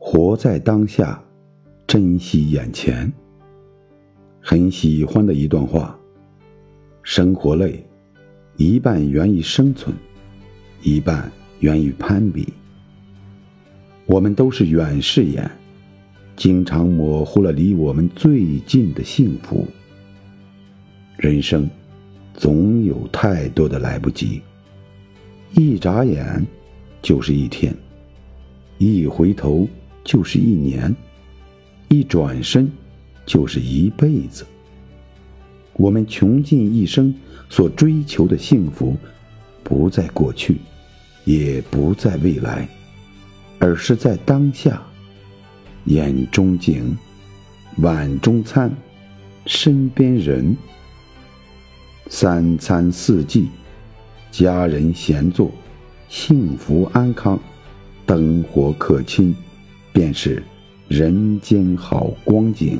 活在当下，珍惜眼前。很喜欢的一段话：生活累，一半源于生存，一半源于攀比。我们都是远视眼，经常模糊了离我们最近的幸福。人生总有太多的来不及，一眨眼就是一天，一回头就是一年，一转身就是一辈子。我们穷尽一生所追求的幸福，不在过去，也不在未来。而是在当下，眼中景，碗中餐，身边人，三餐四季，家人闲坐，幸福安康，灯火可亲，便是人间好光景。